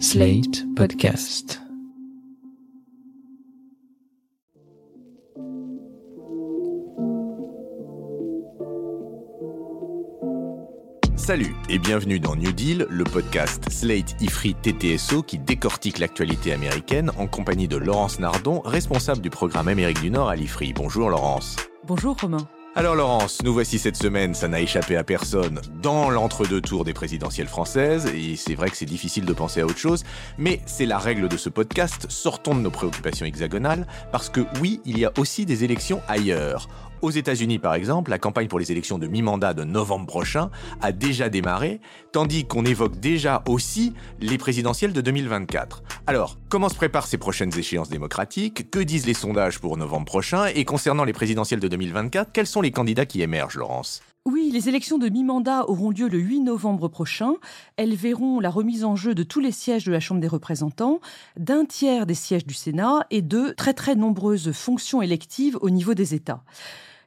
Slate Podcast. Salut et bienvenue dans New Deal, le podcast Slate Ifri TTSO qui décortique l'actualité américaine en compagnie de Laurence Nardon, responsable du programme Amérique du Nord à l'Ifri. Bonjour Laurence. Bonjour Romain. Alors Laurence, nous voici cette semaine, ça n'a échappé à personne, dans l'entre-deux tours des présidentielles françaises, et c'est vrai que c'est difficile de penser à autre chose, mais c'est la règle de ce podcast, sortons de nos préoccupations hexagonales, parce que oui, il y a aussi des élections ailleurs. Aux États-Unis, par exemple, la campagne pour les élections de mi-mandat de novembre prochain a déjà démarré, tandis qu'on évoque déjà aussi les présidentielles de 2024. Alors, comment se préparent ces prochaines échéances démocratiques? Que disent les sondages pour novembre prochain? Et concernant les présidentielles de 2024, quels sont les candidats qui émergent, Laurence? Oui, les élections de mi-mandat auront lieu le 8 novembre prochain. Elles verront la remise en jeu de tous les sièges de la Chambre des représentants, d'un tiers des sièges du Sénat et de très très nombreuses fonctions électives au niveau des États.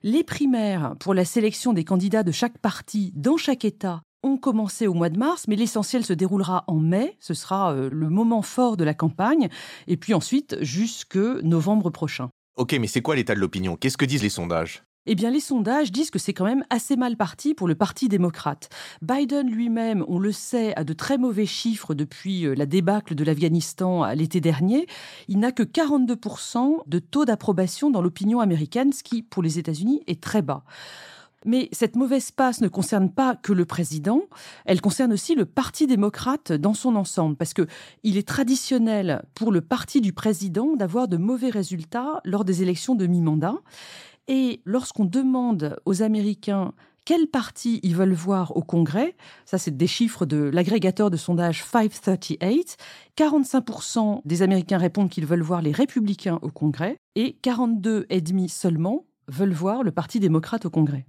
Les primaires pour la sélection des candidats de chaque parti dans chaque État ont commencé au mois de mars, mais l'essentiel se déroulera en mai. Ce sera euh, le moment fort de la campagne, et puis ensuite jusque novembre prochain. Ok, mais c'est quoi l'état de l'opinion? Qu'est-ce que disent les sondages? Eh bien, les sondages disent que c'est quand même assez mal parti pour le Parti démocrate. Biden lui-même, on le sait, a de très mauvais chiffres depuis euh, la débâcle de l'Afghanistan à l'été dernier. Il n'a que 42% de taux d'approbation dans l'opinion américaine, ce qui, pour les États-Unis, est très bas. Mais cette mauvaise passe ne concerne pas que le président, elle concerne aussi le Parti démocrate dans son ensemble, parce que il est traditionnel pour le parti du président d'avoir de mauvais résultats lors des élections de mi-mandat. Et lorsqu'on demande aux Américains quel parti ils veulent voir au Congrès, ça c'est des chiffres de l'agrégateur de sondage 538, 45% des Américains répondent qu'ils veulent voir les républicains au Congrès et 42,5 seulement veulent voir le Parti démocrate au Congrès.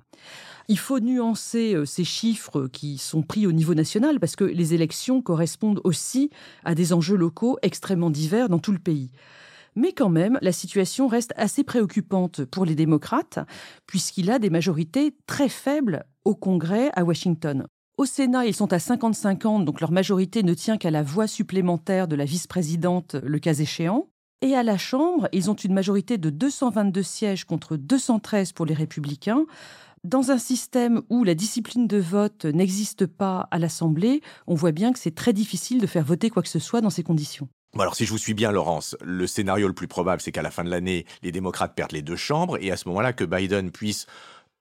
Il faut nuancer euh, ces chiffres qui sont pris au niveau national parce que les élections correspondent aussi à des enjeux locaux extrêmement divers dans tout le pays. Mais quand même, la situation reste assez préoccupante pour les démocrates, puisqu'il a des majorités très faibles au Congrès à Washington. Au Sénat, ils sont à 50-50, donc leur majorité ne tient qu'à la voix supplémentaire de la vice-présidente, le cas échéant. Et à la Chambre, ils ont une majorité de 222 sièges contre 213 pour les républicains. Dans un système où la discipline de vote n'existe pas à l'Assemblée, on voit bien que c'est très difficile de faire voter quoi que ce soit dans ces conditions. Alors si je vous suis bien Laurence, le scénario le plus probable c'est qu'à la fin de l'année, les démocrates perdent les deux chambres et à ce moment-là que Biden puisse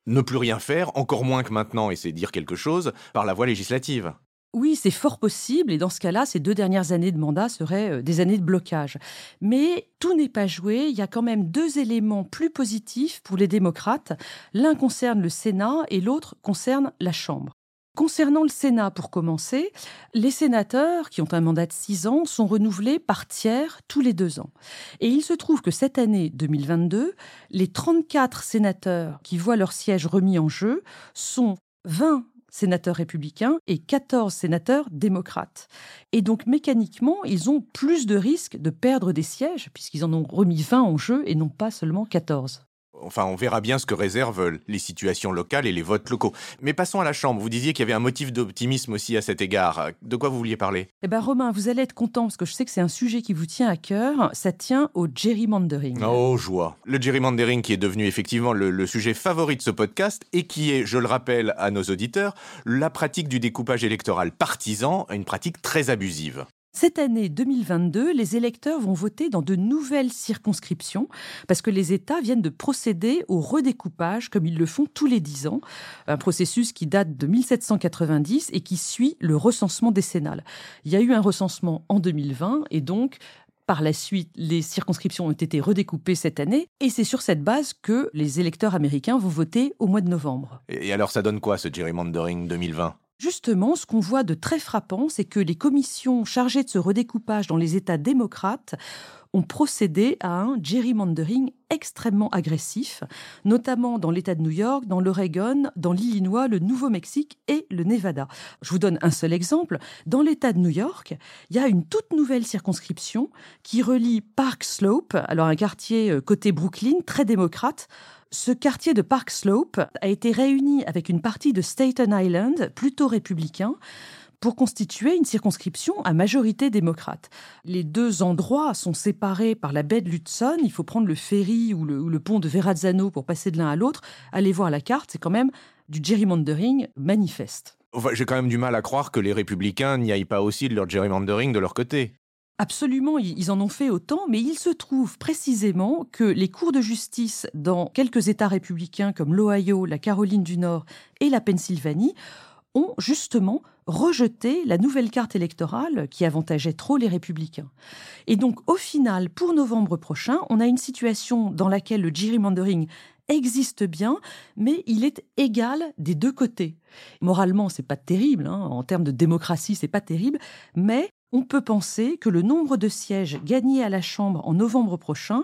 ne plus rien faire, encore moins que maintenant, et c'est dire quelque chose, par la voie législative. Oui, c'est fort possible, et dans ce cas-là, ces deux dernières années de mandat seraient euh, des années de blocage. Mais tout n'est pas joué, il y a quand même deux éléments plus positifs pour les démocrates. L'un concerne le Sénat et l'autre concerne la Chambre. Concernant le Sénat, pour commencer, les sénateurs, qui ont un mandat de six ans, sont renouvelés par tiers tous les deux ans. Et il se trouve que cette année 2022, les 34 sénateurs qui voient leur siège remis en jeu sont 20 sénateurs républicains et 14 sénateurs démocrates. Et donc mécaniquement, ils ont plus de risques de perdre des sièges, puisqu'ils en ont remis 20 en jeu et non pas seulement 14. Enfin, on verra bien ce que réservent les situations locales et les votes locaux. Mais passons à la Chambre. Vous disiez qu'il y avait un motif d'optimisme aussi à cet égard. De quoi vous vouliez parler? Eh bien, Romain, vous allez être content parce que je sais que c'est un sujet qui vous tient à cœur. Ça tient au gerrymandering. Oh, joie. Le gerrymandering qui est devenu effectivement le, le sujet favori de ce podcast et qui est, je le rappelle à nos auditeurs, la pratique du découpage électoral partisan, une pratique très abusive. Cette année 2022, les électeurs vont voter dans de nouvelles circonscriptions parce que les États viennent de procéder au redécoupage comme ils le font tous les dix ans, un processus qui date de 1790 et qui suit le recensement décennal. Il y a eu un recensement en 2020 et donc par la suite, les circonscriptions ont été redécoupées cette année et c'est sur cette base que les électeurs américains vont voter au mois de novembre. Et alors ça donne quoi ce gerrymandering 2020 Justement, ce qu'on voit de très frappant, c'est que les commissions chargées de ce redécoupage dans les États démocrates ont procédé à un gerrymandering extrêmement agressif, notamment dans l'État de New York, dans l'Oregon, dans l'Illinois, le Nouveau-Mexique et le Nevada. Je vous donne un seul exemple. Dans l'État de New York, il y a une toute nouvelle circonscription qui relie Park Slope, alors un quartier euh, côté Brooklyn, très démocrate, ce quartier de Park Slope a été réuni avec une partie de Staten Island, plutôt républicain, pour constituer une circonscription à majorité démocrate. Les deux endroits sont séparés par la baie de l'Hudson. Il faut prendre le ferry ou le, pont de Verrazzano pour passer de l'un à l'autre. Allez voir la carte, c'est quand même du gerrymandering manifeste. J'ai quand même du mal à croire que les républicains n'y aillent pas aussi de leur gerrymandering de leur côté. Absolument, ils en ont fait autant, mais il se trouve précisément que les cours de justice dans quelques États républicains comme l'Ohio, la Caroline du Nord et la Pennsylvanie ont justement rejeté la nouvelle carte électorale qui avantageait trop les républicains. Et donc au final, pour novembre prochain, on a une situation dans laquelle le gerrymandering existe bien, mais il est égal des deux côtés. Moralement, c'est pas terrible, hein, en termes de démocratie, c'est pas terrible, mais on peut penser que le nombre de sièges gagnés à la Chambre en novembre prochain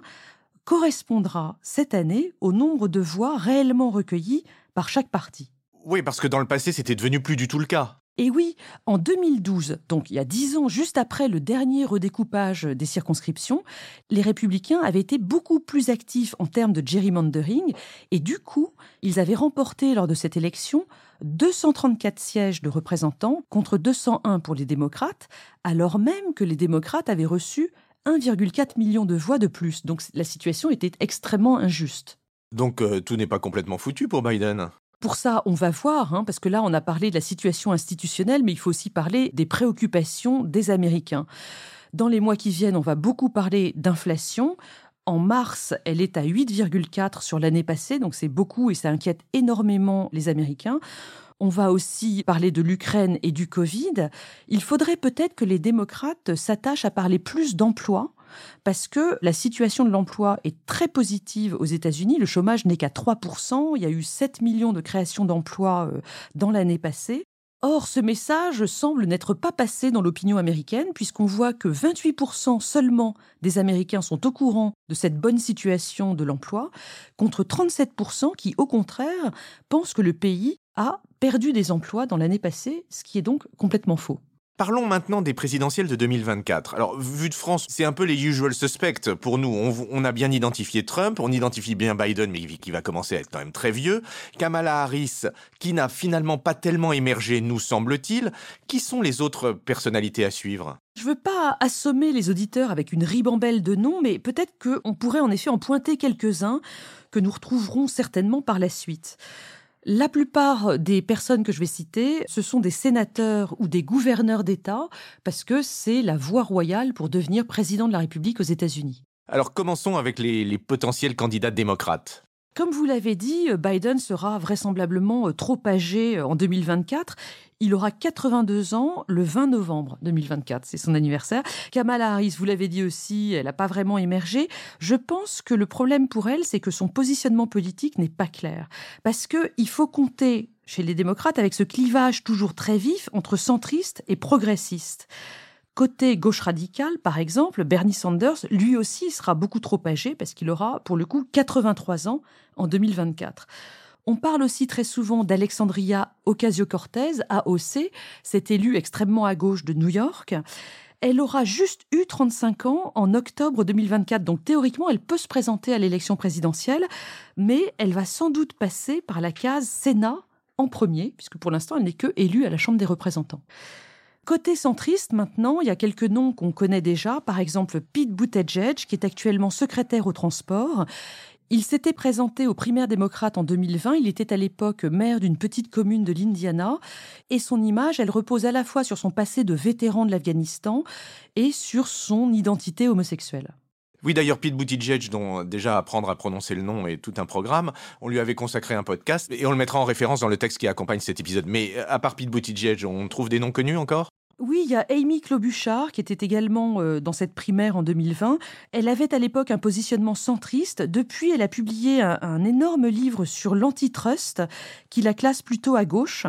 correspondra cette année au nombre de voix réellement recueillies par chaque parti. Oui, parce que dans le passé, c'était devenu plus du tout le cas. Et oui, en 2012, donc il y a dix ans, juste après le dernier redécoupage des circonscriptions, les républicains avaient été beaucoup plus actifs en termes de gerrymandering et du coup, ils avaient remporté lors de cette élection 234 sièges de représentants contre 201 pour les démocrates, alors même que les démocrates avaient reçu 1,4 million de voix de plus. Donc la situation était extrêmement injuste. Donc euh, tout n'est pas complètement foutu pour Biden. Pour ça, on va voir, hein, parce que là, on a parlé de la situation institutionnelle, mais il faut aussi parler des préoccupations des Américains. Dans les mois qui viennent, on va beaucoup parler d'inflation. En mars, elle est à 8,4 sur l'année passée, donc c'est beaucoup et ça inquiète énormément les Américains. On va aussi parler de l'Ukraine et du Covid. Il faudrait peut-être que les démocrates s'attachent à parler plus d'emplois parce que la situation de l'emploi est très positive aux États-Unis. Le chômage n'est qu'à 3%. Il y a eu 7 millions de créations d'emplois euh, dans l'année passée. Or, ce message semble n'être pas passé dans l'opinion américaine, puisqu'on voit que 28% seulement des Américains sont au courant de cette bonne situation de l'emploi, contre 37% qui, au contraire, pensent que le pays a perdu des emplois dans l'année passée, ce qui est donc complètement faux. Parlons maintenant des présidentielles de 2024. Alors, vu de France, c'est un peu les usual suspects pour nous. On, a bien identifié Trump, on identifie bien Biden, mais qui va commencer à être quand même très vieux. Kamala Harris, qui n'a finalement pas tellement émergé, nous semble-t-il. Qui sont les autres personnalités à suivre? Je veux pas assommer les auditeurs avec une ribambelle de noms, mais peut-être qu'on pourrait en effet en pointer quelques-uns que nous retrouverons certainement par la suite. La plupart des personnes que je vais citer, ce sont des sénateurs ou des gouverneurs d'État, parce que c'est la voie royale pour devenir président de la République aux États-Unis. Alors commençons avec les, potentiels candidats démocrates. Comme vous l'avez dit, Biden sera vraisemblablement euh, trop âgé euh, en 2024. Il aura 82 ans le 20 novembre 2024, c'est son anniversaire. Kamala Harris, vous l'avez dit aussi, elle n'a pas vraiment émergé. Je pense que le problème pour elle, c'est que son positionnement politique n'est pas clair. Parce qu'il faut compter chez les démocrates avec ce clivage toujours très vif entre centristes et progressistes. Côté gauche radicale, par exemple, Bernie Sanders, lui aussi, sera beaucoup trop âgé parce qu'il aura, pour le coup, 83 ans en 2024. On parle aussi très souvent d'Alexandria Ocasio-Cortez, AOC, cette élue extrêmement à gauche de New York. Elle aura juste eu 35 ans en octobre 2024, donc théoriquement, elle peut se présenter à l'élection présidentielle, mais elle va sans doute passer par la case Sénat en premier, puisque pour l'instant, elle n'est que élue à la Chambre des représentants. Côté centriste, maintenant, il y a quelques noms qu'on connaît déjà. Par exemple, Pete Buttigieg, qui est actuellement secrétaire au transport. Il s'était présenté aux primaires démocrates en 2020. Il était à l'époque maire d'une petite commune de l'Indiana. Et son image, elle repose à la fois sur son passé de vétéran de l'Afghanistan et sur son identité homosexuelle. Oui, d'ailleurs, Pete Buttigieg, dont déjà apprendre à prononcer le nom est tout un programme, on lui avait consacré un podcast et on le mettra en référence dans le texte qui accompagne cet épisode. Mais à part Pete Buttigieg, on trouve des noms connus encore? Oui, il y a Amy Klobuchar qui était également euh, dans cette primaire en 2020. Elle avait à l'époque un positionnement centriste. Depuis, elle a publié un énorme livre sur l'antitrust qui la classe plutôt à gauche.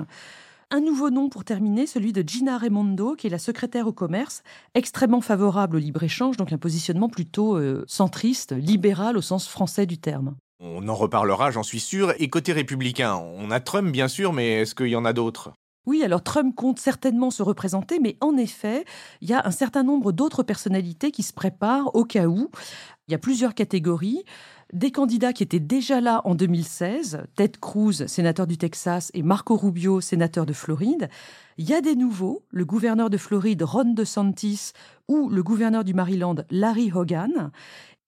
Un nouveau nom pour terminer, celui de Gina Raimondo, qui est la secrétaire au commerce, extrêmement favorable au libre-échange, donc un positionnement plutôt euh, centriste, libéral au sens français du terme. On en reparlera, j'en suis sûr. Et côté républicain, on a Trump bien sûr, mais est-ce qu'il y en a d'autres? Oui, alors Trump compte certainement se représenter, mais en effet, il y a un certain nombre d'autres personnalités qui se préparent au cas où. Il y a plusieurs catégories. Des candidats qui étaient déjà là en 2016, Ted Cruz, sénateur du Texas, et Marco Rubio, sénateur de Floride. Il y a des nouveaux, le gouverneur de Floride, Ron DeSantis, ou le gouverneur du Maryland, Larry Hogan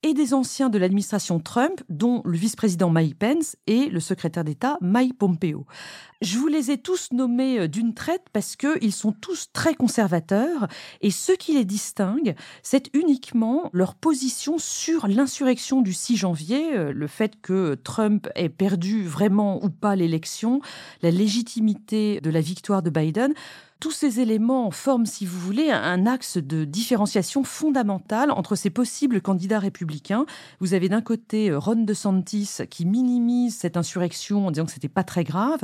et des anciens de l'administration Trump, dont le vice-président Mike Pence et le secrétaire d'État Mike Pompeo. Je vous les ai tous nommés euh, d'une traite parce qu'ils sont tous très conservateurs et ce qui les distingue, c'est uniquement leur position sur l'insurrection du 6 janvier, euh, le fait que Trump ait perdu vraiment ou pas l'élection, la légitimité de la victoire de Biden. Tous ces éléments forment, si vous voulez, un axe de différenciation fondamentale entre ces possibles candidats républicains. Vous avez d'un côté euh, Ron DeSantis qui minimise cette insurrection en disant que c'était pas très grave,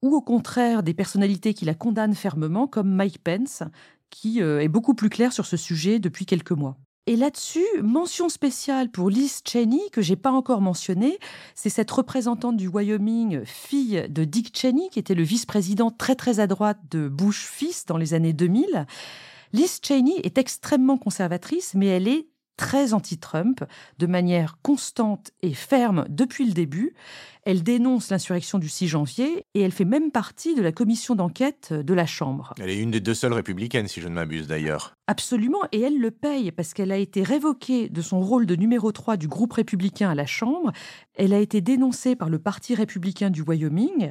ou au contraire des personnalités qui la condamnent fermement, comme Mike Pence, qui euh, est beaucoup plus clair sur ce sujet depuis quelques mois. Et là-dessus, mention spéciale pour Liz Cheney, que j'ai pas encore mentionnée. C'est cette représentante du Wyoming, fille de Dick Cheney, qui était le vice-président très très à droite de Bush fils dans les années 2000. Liz Cheney est extrêmement conservatrice, mais elle est très anti-Trump, de manière constante et ferme depuis le début. Elle dénonce l'insurrection du 6 janvier et elle fait même partie de la commission d'enquête de la Chambre. Elle est une des deux seules républicaines, si je ne m'abuse d'ailleurs. Absolument, et elle le paye parce qu'elle a été révoquée de son rôle de numéro 3 du groupe républicain à la Chambre. Elle a été dénoncée par le Parti républicain du Wyoming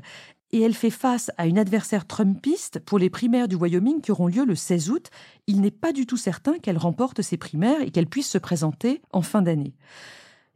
et elle fait face à une adversaire trumpiste pour les primaires du Wyoming qui auront lieu le 16 août. Il n'est pas du tout certain qu'elle remporte ces primaires et qu'elle puisse se présenter en fin d'année.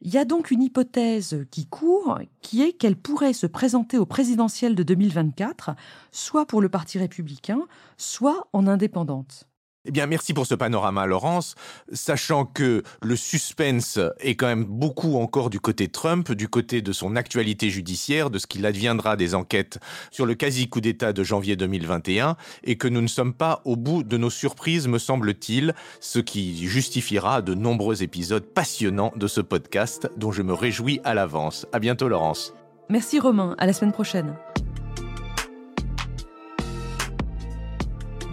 Il y a donc une hypothèse qui court, qui est qu'elle pourrait se présenter au présidentiel de 2024, soit pour le Parti républicain, soit en indépendante. Eh merci pour ce panorama, Laurence, sachant que le suspense est quand même beaucoup encore du côté Trump, du côté de son actualité judiciaire, de ce qu'il adviendra des enquêtes sur le quasi-coup d'État de janvier 2021, et que nous ne sommes pas au bout de nos surprises, me semble-t-il, ce qui justifiera de nombreux épisodes passionnants de ce podcast dont je me réjouis à l'avance. À bientôt, Laurence. Merci, Romain. À la semaine prochaine.